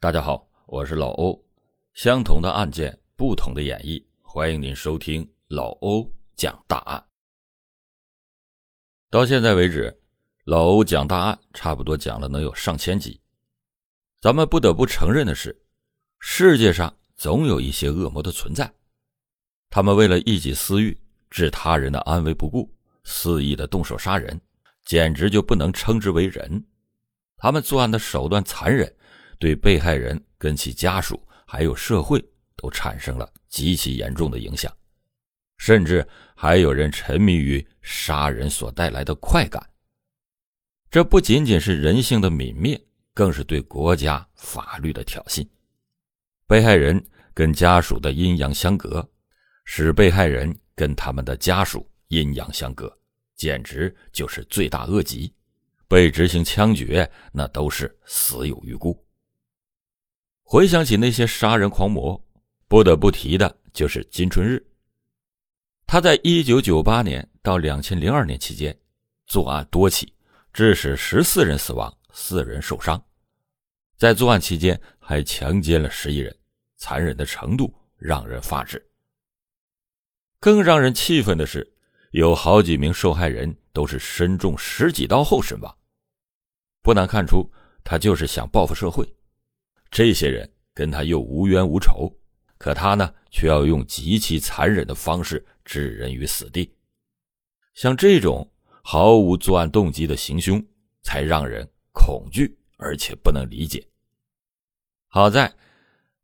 大家好，我是老欧。相同的案件，不同的演绎，欢迎您收听老欧讲大案。到现在为止，老欧讲大案差不多讲了能有上千集。咱们不得不承认的是，世界上总有一些恶魔的存在，他们为了一己私欲，置他人的安危不顾，肆意的动手杀人，简直就不能称之为人。他们作案的手段残忍。对被害人跟其家属还有社会都产生了极其严重的影响，甚至还有人沉迷于杀人所带来的快感。这不仅仅是人性的泯灭，更是对国家法律的挑衅。被害人跟家属的阴阳相隔，使被害人跟他们的家属阴阳相隔，简直就是罪大恶极。被执行枪决，那都是死有余辜。回想起那些杀人狂魔，不得不提的就是金春日。他在一九九八年到两千零二年期间，作案多起，致使十四人死亡，四人受伤。在作案期间，还强奸了十一人，残忍的程度让人发指。更让人气愤的是，有好几名受害人都是身中十几刀后身亡。不难看出，他就是想报复社会。这些人跟他又无冤无仇，可他呢，却要用极其残忍的方式置人于死地。像这种毫无作案动机的行凶，才让人恐惧而且不能理解。好在，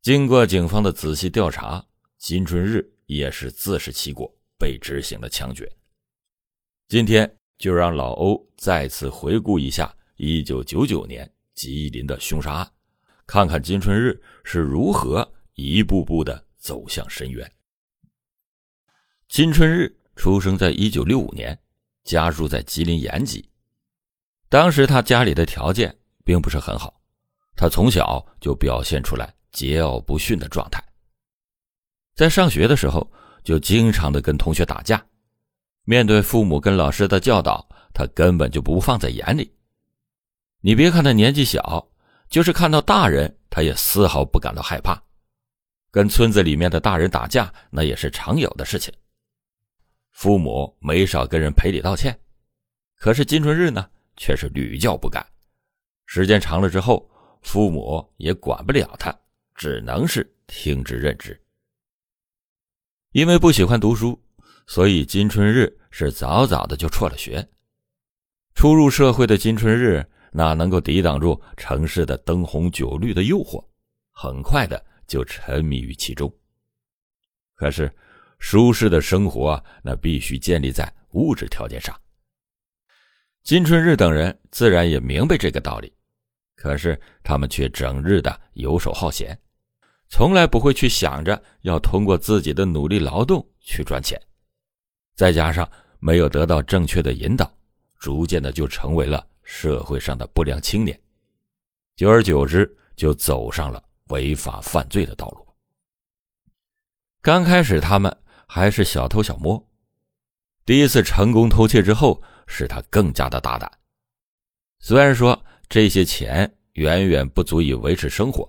经过警方的仔细调查，金春日也是自食其果，被执行了枪决。今天就让老欧再次回顾一下1999年吉林的凶杀案。看看金春日是如何一步步的走向深渊。金春日出生在一九六五年，家住在吉林延吉。当时他家里的条件并不是很好，他从小就表现出来桀骜不驯的状态。在上学的时候，就经常的跟同学打架。面对父母跟老师的教导，他根本就不放在眼里。你别看他年纪小。就是看到大人，他也丝毫不感到害怕。跟村子里面的大人打架，那也是常有的事情。父母没少跟人赔礼道歉，可是金春日呢，却是屡教不改。时间长了之后，父母也管不了他，只能是听之任之。因为不喜欢读书，所以金春日是早早的就辍了学。初入社会的金春日。哪能够抵挡住城市的灯红酒绿的诱惑？很快的就沉迷于其中。可是，舒适的生活那必须建立在物质条件上。金春日等人自然也明白这个道理，可是他们却整日的游手好闲，从来不会去想着要通过自己的努力劳动去赚钱。再加上没有得到正确的引导，逐渐的就成为了。社会上的不良青年，久而久之就走上了违法犯罪的道路。刚开始他们还是小偷小摸，第一次成功偷窃之后，使他更加的大胆。虽然说这些钱远远不足以维持生活，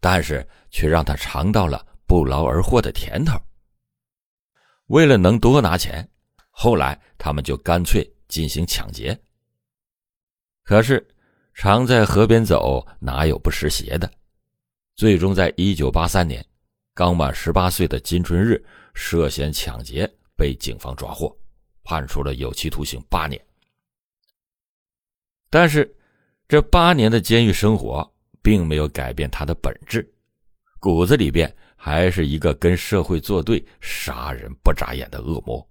但是却让他尝到了不劳而获的甜头。为了能多拿钱，后来他们就干脆进行抢劫。可是，常在河边走，哪有不湿鞋的？最终，在一九八三年，刚满十八岁的金春日涉嫌抢劫被警方抓获，判处了有期徒刑八年。但是，这八年的监狱生活并没有改变他的本质，骨子里边还是一个跟社会作对、杀人不眨眼的恶魔。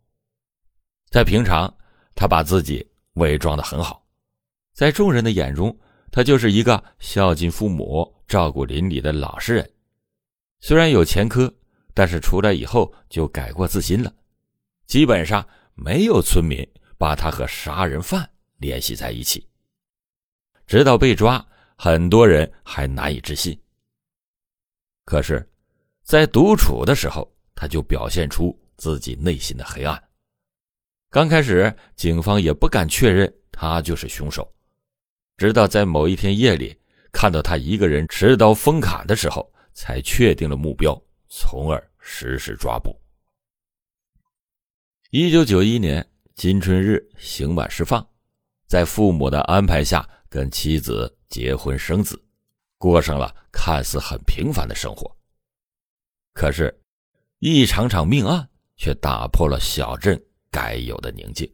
在平常，他把自己伪装的很好。在众人的眼中，他就是一个孝敬父母、照顾邻里的老实人。虽然有前科，但是出来以后就改过自新了。基本上没有村民把他和杀人犯联系在一起。直到被抓，很多人还难以置信。可是，在独处的时候，他就表现出自己内心的黑暗。刚开始，警方也不敢确认他就是凶手。直到在某一天夜里，看到他一个人持刀封砍的时候，才确定了目标，从而实施抓捕。一九九一年金春日刑满释放，在父母的安排下，跟妻子结婚生子，过上了看似很平凡的生活。可是，一场场命案却打破了小镇该有的宁静。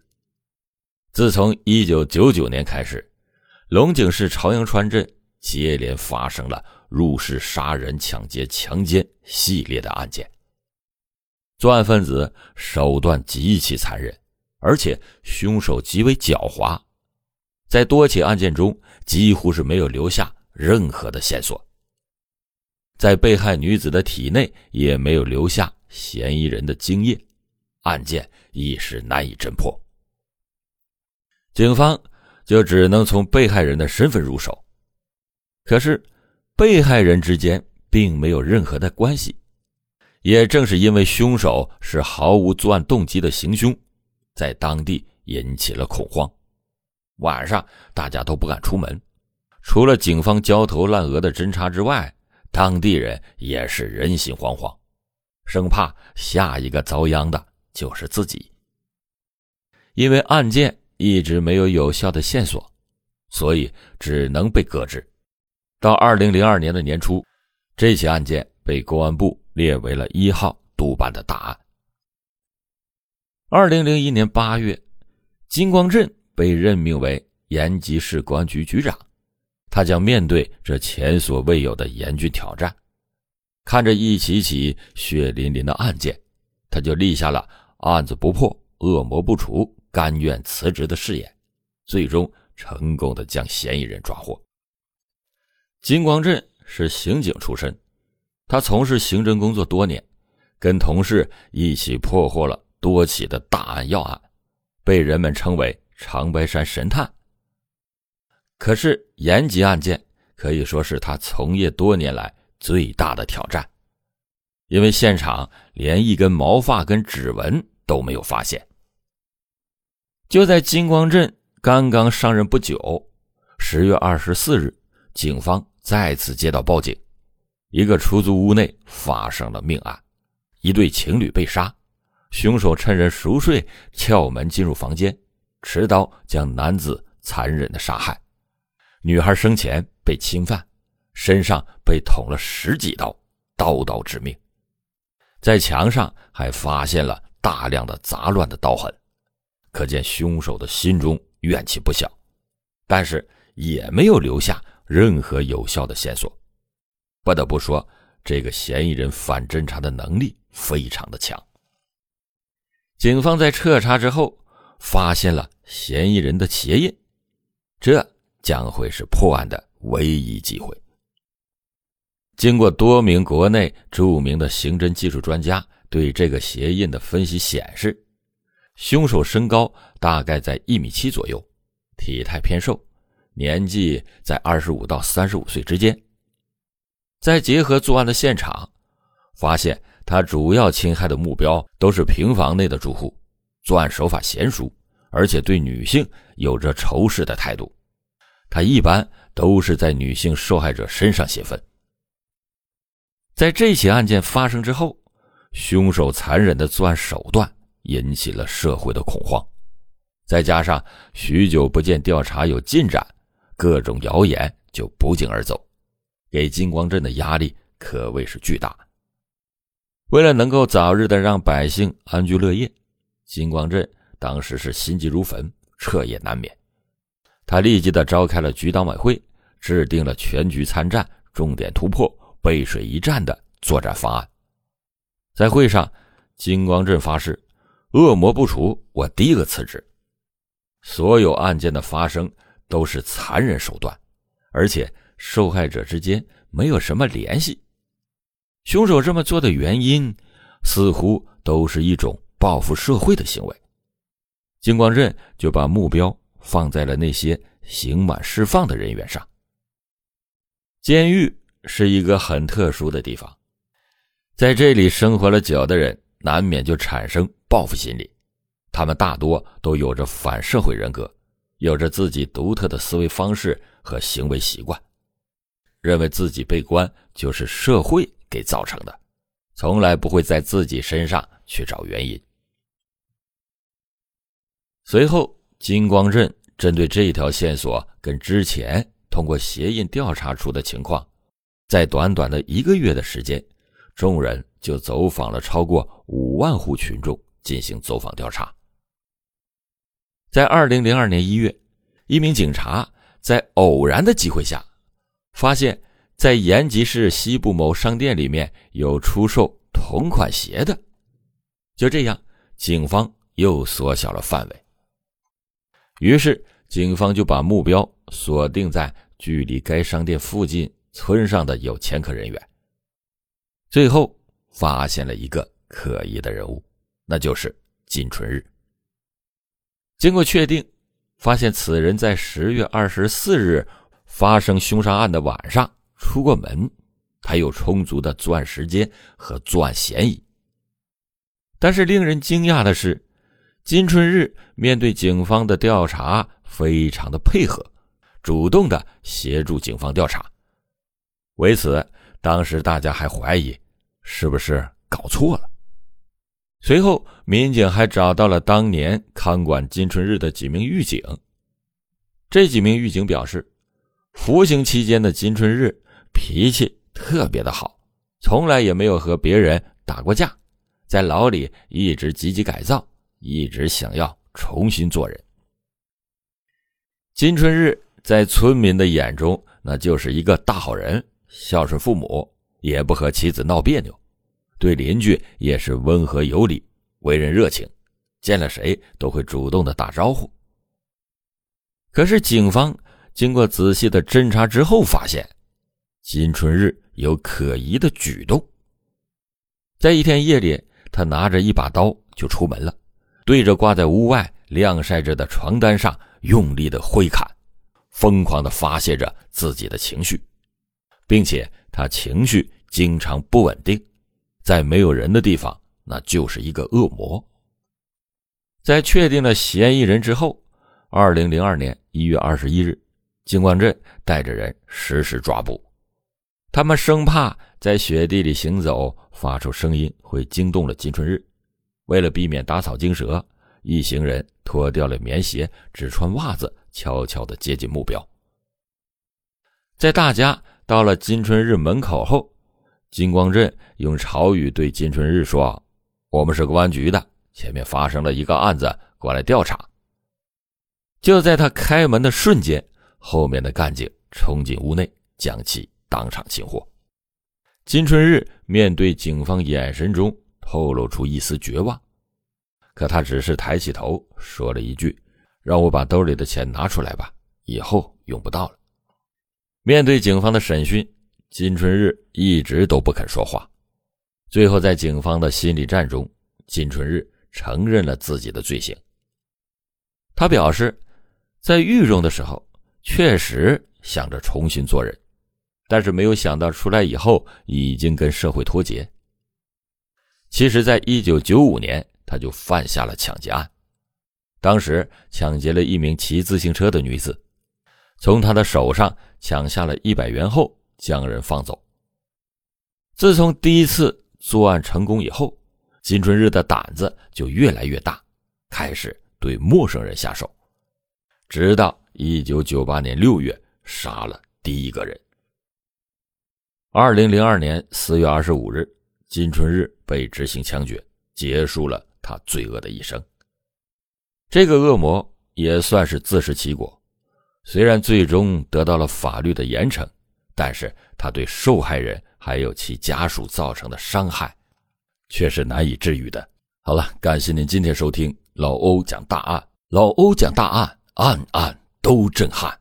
自从一九九九年开始，龙井市朝阳川镇接连发生了入室杀人、抢劫、强奸系列的案件。作案分子手段极其残忍，而且凶手极为狡猾，在多起案件中几乎是没有留下任何的线索，在被害女子的体内也没有留下嫌疑人的精液，案件一时难以侦破。警方就只能从被害人的身份入手，可是被害人之间并没有任何的关系。也正是因为凶手是毫无作案动机的行凶，在当地引起了恐慌。晚上大家都不敢出门，除了警方焦头烂额的侦查之外，当地人也是人心惶惶，生怕下一个遭殃的就是自己。因为案件。一直没有有效的线索，所以只能被搁置。到二零零二年的年初，这起案件被公安部列为了一号督办的大案。二零零一年八月，金光镇被任命为延吉市公安局局长，他将面对这前所未有的严峻挑战。看着一起起血淋淋的案件，他就立下了“案子不破，恶魔不除”。甘愿辞职的誓言，最终成功的将嫌疑人抓获。金光镇是刑警出身，他从事刑侦工作多年，跟同事一起破获了多起的大案要案，被人们称为“长白山神探”。可是延吉案件可以说是他从业多年来最大的挑战，因为现场连一根毛发跟指纹都没有发现。就在金光镇刚刚上任不久，十月二十四日，警方再次接到报警，一个出租屋内发生了命案，一对情侣被杀，凶手趁人熟睡撬门进入房间，持刀将男子残忍的杀害，女孩生前被侵犯，身上被捅了十几刀，刀刀致命，在墙上还发现了大量的杂乱的刀痕。可见凶手的心中怨气不小，但是也没有留下任何有效的线索。不得不说，这个嫌疑人反侦查的能力非常的强。警方在彻查之后，发现了嫌疑人的鞋印，这将会是破案的唯一机会。经过多名国内著名的刑侦技术专家对这个鞋印的分析显示。凶手身高大概在一米七左右，体态偏瘦，年纪在二十五到三十五岁之间。再结合作案的现场，发现他主要侵害的目标都是平房内的住户，作案手法娴熟，而且对女性有着仇视的态度。他一般都是在女性受害者身上泄愤。在这起案件发生之后，凶手残忍的作案手段。引起了社会的恐慌，再加上许久不见调查有进展，各种谣言就不胫而走，给金光镇的压力可谓是巨大。为了能够早日的让百姓安居乐业，金光镇当时是心急如焚，彻夜难眠。他立即的召开了局党委会，制定了全局参战、重点突破、背水一战的作战方案。在会上，金光镇发誓。恶魔不除，我第一个辞职。所有案件的发生都是残忍手段，而且受害者之间没有什么联系。凶手这么做的原因，似乎都是一种报复社会的行为。金光镇就把目标放在了那些刑满释放的人员上。监狱是一个很特殊的地方，在这里生活了久的人，难免就产生。报复心理，他们大多都有着反社会人格，有着自己独特的思维方式和行为习惯。认为自己被关就是社会给造成的，从来不会在自己身上去找原因。随后，金光镇针对这一条线索跟之前通过鞋印调查出的情况，在短短的一个月的时间，众人就走访了超过五万户群众进行走访调查。在二零零二年一月，一名警察在偶然的机会下，发现，在延吉市西部某商店里面有出售同款鞋的。就这样，警方又缩小了范围。于是，警方就把目标锁定在距离该商店附近村上的有前科人员。最后，发现了一个可疑的人物，那就是金春日。经过确定，发现此人在十月二十四日发生凶杀案的晚上出过门，他有充足的作案时间和作案嫌疑。但是令人惊讶的是，金春日面对警方的调查非常的配合，主动的协助警方调查。为此，当时大家还怀疑是不是搞错了。随后，民警还找到了当年看管金春日的几名狱警。这几名狱警表示，服刑期间的金春日脾气特别的好，从来也没有和别人打过架，在牢里一直积极改造，一直想要重新做人。金春日在村民的眼中，那就是一个大好人，孝顺父母，也不和妻子闹别扭。对邻居也是温和有礼，为人热情，见了谁都会主动的打招呼。可是警方经过仔细的侦查之后，发现金春日有可疑的举动。在一天夜里，他拿着一把刀就出门了，对着挂在屋外晾晒着的床单上用力的挥砍，疯狂的发泄着自己的情绪，并且他情绪经常不稳定。在没有人的地方，那就是一个恶魔。在确定了嫌疑人之后，二零零二年一月二十一日，金光镇带着人实施抓捕。他们生怕在雪地里行走发出声音会惊动了金春日，为了避免打草惊蛇，一行人脱掉了棉鞋，只穿袜子，悄悄地接近目标。在大家到了金春日门口后。金光镇用潮语对金春日说：“我们是公安局的，前面发生了一个案子，过来调查。”就在他开门的瞬间，后面的干警冲进屋内，将其当场擒获。金春日面对警方眼神中透露出一丝绝望，可他只是抬起头说了一句：“让我把兜里的钱拿出来吧，以后用不到了。”面对警方的审讯。金春日一直都不肯说话，最后在警方的心理战中，金春日承认了自己的罪行。他表示，在狱中的时候确实想着重新做人，但是没有想到出来以后已经跟社会脱节。其实，在一九九五年，他就犯下了抢劫案，当时抢劫了一名骑自行车的女子，从她的手上抢下了一百元后。将人放走。自从第一次作案成功以后，金春日的胆子就越来越大，开始对陌生人下手，直到一九九八年六月杀了第一个人。二零零二年四月二十五日，金春日被执行枪决，结束了他罪恶的一生。这个恶魔也算是自食其果，虽然最终得到了法律的严惩。但是他对受害人还有其家属造成的伤害，却是难以治愈的。好了，感谢您今天收听老欧讲大案，老欧讲大案，案案都震撼。